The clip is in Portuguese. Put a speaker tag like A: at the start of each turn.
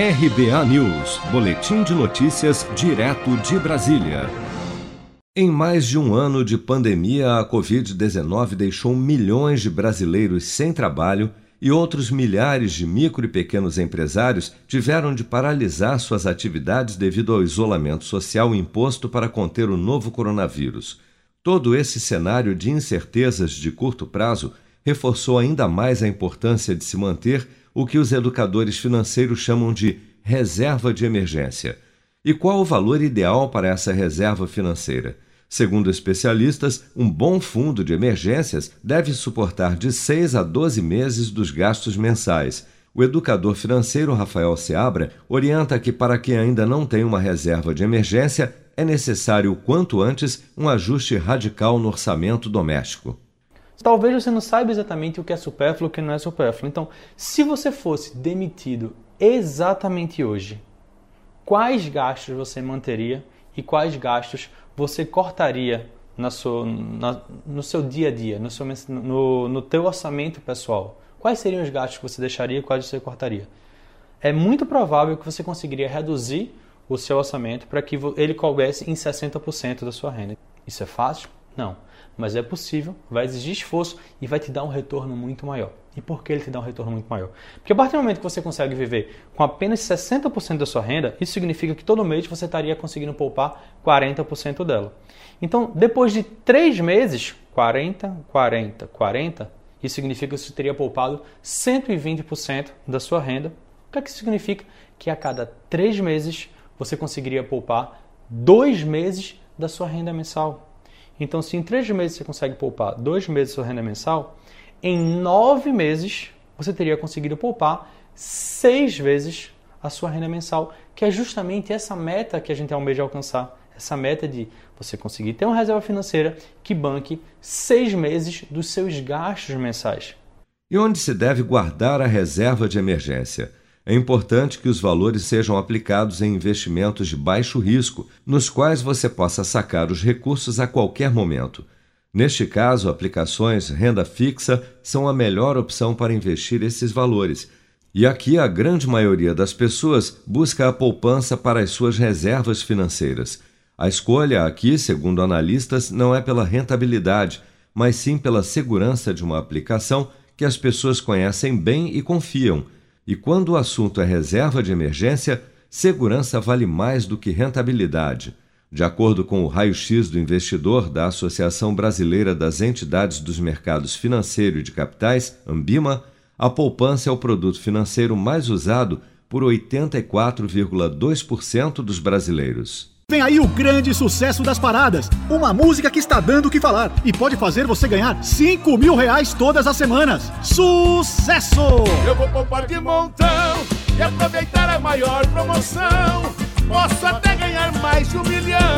A: RBA News, Boletim de Notícias, direto de Brasília. Em mais de um ano de pandemia, a Covid-19 deixou milhões de brasileiros sem trabalho e outros milhares de micro e pequenos empresários tiveram de paralisar suas atividades devido ao isolamento social imposto para conter o novo coronavírus. Todo esse cenário de incertezas de curto prazo reforçou ainda mais a importância de se manter o que os educadores financeiros chamam de reserva de emergência. E qual o valor ideal para essa reserva financeira? Segundo especialistas, um bom fundo de emergências deve suportar de 6 a 12 meses dos gastos mensais. O educador financeiro Rafael Seabra orienta que, para quem ainda não tem uma reserva de emergência, é necessário quanto antes um ajuste radical no orçamento doméstico.
B: Talvez você não saiba exatamente o que é supérfluo e o que não é supérfluo. Então, se você fosse demitido exatamente hoje, quais gastos você manteria e quais gastos você cortaria na sua, na, no seu dia a dia, no, seu, no, no teu orçamento pessoal? Quais seriam os gastos que você deixaria e quais você cortaria? É muito provável que você conseguiria reduzir o seu orçamento para que ele coubesse em 60% da sua renda. Isso é fácil? Não mas é possível, vai exigir esforço e vai te dar um retorno muito maior. E por que ele te dá um retorno muito maior? Porque a partir do momento que você consegue viver com apenas 60% da sua renda, isso significa que todo mês você estaria conseguindo poupar 40% dela. Então, depois de 3 meses, 40, 40, 40, isso significa que você teria poupado 120% da sua renda. O que, é que isso significa? Que a cada 3 meses você conseguiria poupar 2 meses da sua renda mensal. Então, se em três meses você consegue poupar dois meses da sua renda mensal, em nove meses você teria conseguido poupar seis vezes a sua renda mensal, que é justamente essa meta que a gente almeja alcançar. Essa meta de você conseguir ter uma reserva financeira que banque seis meses dos seus gastos mensais.
A: E onde se deve guardar a reserva de emergência? É importante que os valores sejam aplicados em investimentos de baixo risco, nos quais você possa sacar os recursos a qualquer momento. Neste caso, aplicações renda fixa são a melhor opção para investir esses valores. E aqui a grande maioria das pessoas busca a poupança para as suas reservas financeiras. A escolha aqui, segundo analistas, não é pela rentabilidade, mas sim pela segurança de uma aplicação que as pessoas conhecem bem e confiam e quando o assunto é reserva de emergência, segurança vale mais do que rentabilidade. De acordo com o raio-x do investidor da Associação Brasileira das Entidades dos Mercados Financeiro e de Capitais, Ambima, a poupança é o produto financeiro mais usado por 84,2% dos brasileiros.
C: Vem aí o grande sucesso das paradas. Uma música que está dando o que falar e pode fazer você ganhar 5 mil reais todas as semanas. Sucesso!
D: Eu vou poupar de montão e aproveitar a maior promoção. Posso até ganhar mais de um milhão.